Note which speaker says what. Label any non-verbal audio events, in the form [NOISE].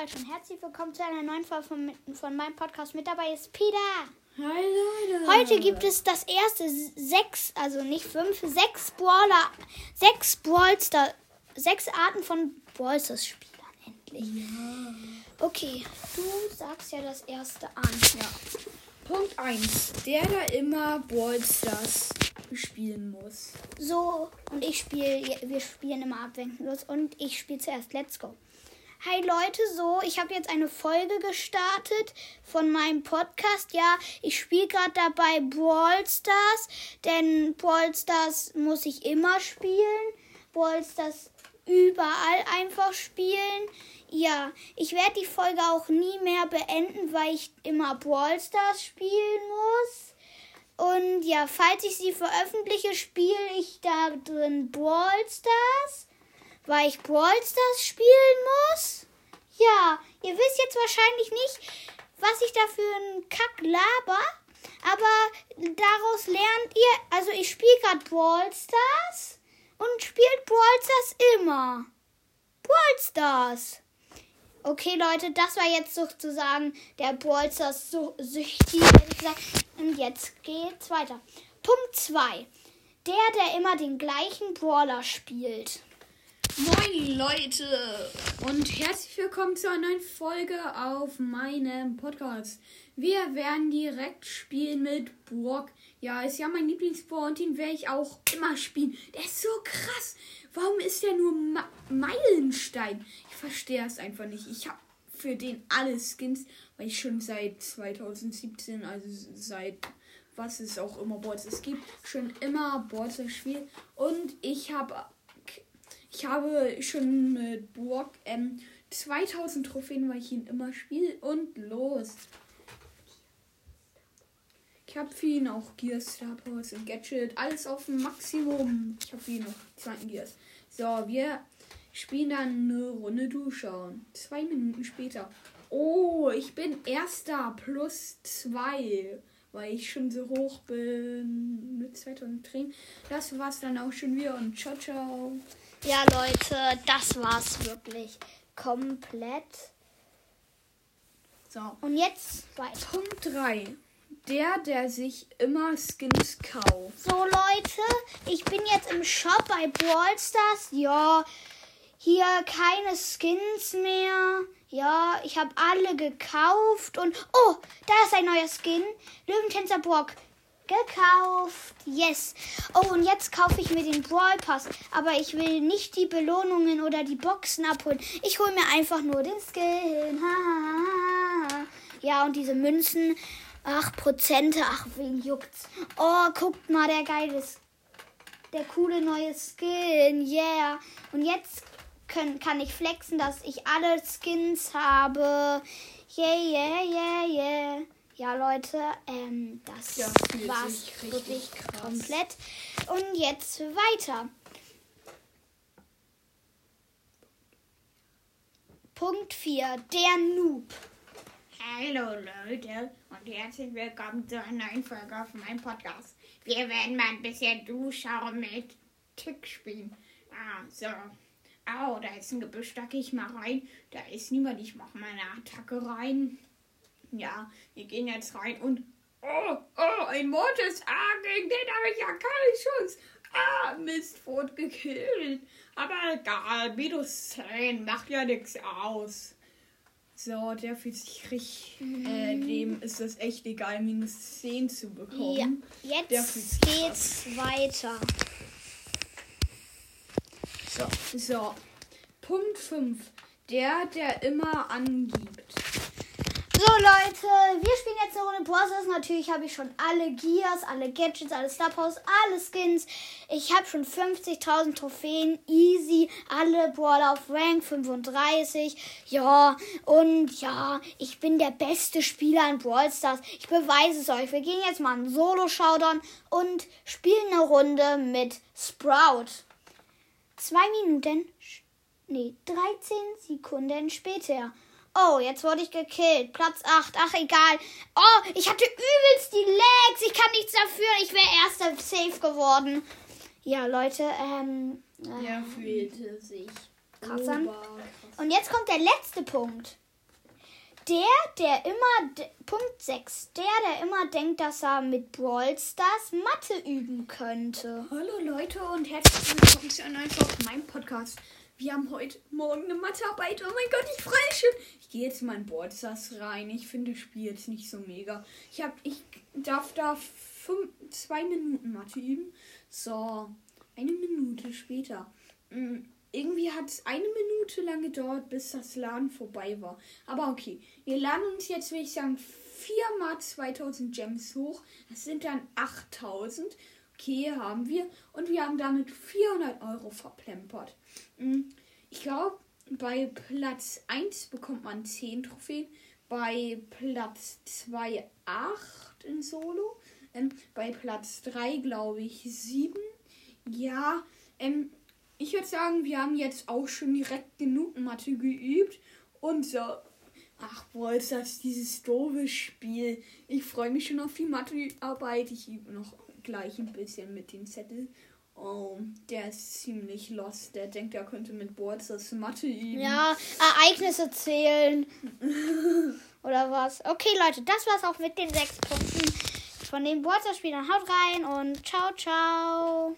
Speaker 1: Leute und herzlich willkommen zu einer neuen Folge von, von meinem Podcast. Mit dabei ist Peter.
Speaker 2: Hi Leute.
Speaker 1: Heute gibt es das erste sechs, also nicht fünf, sechs Brawler, sechs Brawlstar, sechs Arten von Brawlstars-Spielern endlich.
Speaker 2: Ja.
Speaker 1: Okay, du sagst ja das erste an.
Speaker 2: Ja. Punkt 1. Der, der immer Ballstars spielen muss.
Speaker 1: So, und ich spiele, wir spielen immer abwechselnd und ich spiele zuerst. Let's go. Hi Leute, so, ich habe jetzt eine Folge gestartet von meinem Podcast. Ja, ich spiele gerade dabei Brawl Stars, denn Brawl Stars muss ich immer spielen. Brawl Stars überall einfach spielen. Ja, ich werde die Folge auch nie mehr beenden, weil ich immer Brawl Stars spielen muss. Und ja, falls ich sie veröffentliche, spiele ich da drin Brawl Stars, weil ich Brawl Stars spielen muss. Ja, ihr wisst jetzt wahrscheinlich nicht, was ich da für einen Kack laber, aber daraus lernt ihr, also ich spiele gerade Brawl Stars und spielt Brawl Stars immer. Brawl Stars. Okay, Leute, das war jetzt sozusagen der Brawl Stars gesagt. Und jetzt geht's weiter. Punkt 2. Der, der immer den gleichen Brawler spielt.
Speaker 2: Moin Leute und herzlich willkommen zu einer neuen Folge auf meinem Podcast. Wir werden direkt spielen mit Brock. Ja, ist ja mein Lieblingsbrawler und den werde ich auch immer spielen. Der ist so krass. Warum ist der nur Ma Meilenstein? Ich verstehe es einfach nicht. Ich habe für den alle Skins, weil ich schon seit 2017, also seit was es auch immer Boards es gibt, schon immer Boards spiele. Und ich habe ich habe schon mit Brock ähm, 2000 Trophäen, weil ich ihn immer spiele. Und los. Ich habe für ihn auch Gears, Star Powers und Gadget. Alles auf dem Maximum. Ich habe für ihn noch zweiten Gears. So, wir spielen dann eine Runde durchschauen. Zwei Minuten später. Oh, ich bin erster plus zwei. Weil ich schon so hoch bin mit 2000 Tränen. Das war's dann auch schon wieder und ciao, ciao.
Speaker 1: Ja, Leute, das war's wirklich komplett.
Speaker 2: So.
Speaker 1: Und jetzt weiter.
Speaker 2: Punkt 3. Der, der sich immer Skins kauft.
Speaker 1: So, Leute, ich bin jetzt im Shop bei Brawl Stars. Ja, hier keine Skins mehr. Ja, ich habe alle gekauft und oh, da ist ein neuer Skin. Löwentänzer Brock. Gekauft. Yes. Oh, und jetzt kaufe ich mir den Brawl Pass. Aber ich will nicht die Belohnungen oder die Boxen abholen. Ich hole mir einfach nur den Skin. Ja, und diese Münzen. Ach, Prozente. Ach, wen juckt's? Oh, guckt mal, der geile Der coole neue Skin. Yeah. Und jetzt können, kann ich flexen, dass ich alle Skins habe. Yeah, yeah, yeah, yeah. Ja, Leute, ähm, das
Speaker 2: Ja, fühlt
Speaker 1: war's wirklich
Speaker 2: krass.
Speaker 1: komplett. Und jetzt weiter. Punkt 4. Der Noob.
Speaker 3: Hallo Leute und herzlich willkommen zu einer neuen Folge auf meinem Podcast. Wir werden mal ein bisschen Duschau mit Tick spielen. Ah, so. Au, da ist ein Gebüsch, da gehe ich mal rein. Da ist niemand, ich mache meine Attacke rein. Ja, wir gehen jetzt rein und... Oh, oh, ein Mortis. Ah, gegen den habe ich ja keinen Schuss. Ah, Mist, wurde gekillt. Aber egal, minus 10, macht ja nichts aus.
Speaker 2: So, der fühlt sich richtig. Äh, dem ist das echt egal, minus 10 zu
Speaker 1: Ja,
Speaker 2: bekommen. Der
Speaker 1: jetzt geht's weiter.
Speaker 2: So. So. Punkt 5. Der, der immer angibt.
Speaker 1: So Leute, wir spielen jetzt eine Runde Brawlstars. Natürlich habe ich schon alle Gears, alle Gadgets, alle Star Powers, alle Skins. Ich habe schon 50.000 Trophäen, easy, alle Brawler auf Rank 35. Ja, und ja, ich bin der beste Spieler in Brawl Stars. Ich beweise es euch. Wir gehen jetzt mal einen Solo-Showdown und spielen eine Runde mit Sprout. Zwei Minuten, nee, 13 Sekunden später. Oh, jetzt wurde ich gekillt. Platz 8. Ach, egal. Oh, ich hatte übelst die Lags. Ich kann nichts dafür. Ich wäre erster safe geworden. Ja, Leute, ähm. äh,
Speaker 2: Der fühlte sich.
Speaker 1: Krass an. Und jetzt kommt der letzte Punkt. Der, der immer, Punkt 6, der, der immer denkt, dass er mit Brawl Stars Mathe üben könnte.
Speaker 2: Hallo Leute und herzlich willkommen zu einer neuen Folge meinem Podcast. Wir haben heute Morgen eine Mathearbeit. Oh mein Gott, ich freue mich schon. Ich gehe jetzt mal in Bordsas rein. Ich finde das Spiel jetzt nicht so mega. Ich, hab, ich darf da fünf, zwei Minuten Mathe üben. So, eine Minute später. Mm, Irgendwie hat es eine Minute lang gedauert, bis das Laden vorbei war. Aber okay, wir laden uns jetzt, würde ich sagen, viermal 2000 Gems hoch. Das sind dann 8000. Okay, haben wir. Und wir haben damit 400 Euro verplempert. Mm, Ich glaube, bei Platz 1 bekommt man 10 Trophäen. Bei Platz 2 8 in Solo. Ähm, bei Platz 3 glaube ich 7. Ja, ähm, ich würde sagen, wir haben jetzt auch schon direkt genug Mathe geübt. Und so. Ach, boah, ist das dieses doofe Spiel. Ich freue mich schon auf die Mathearbeit. Ich übe noch gleich ein bisschen mit den Zettel. Oh, der ist ziemlich lost. Der denkt, er könnte mit Boards das Mathe üben.
Speaker 1: Ja, Ereignisse zählen. [LAUGHS] Oder was? Okay, Leute, das war's auch mit den sechs Punkten von den Brawl Stars Spielern. Haut rein und ciao, ciao.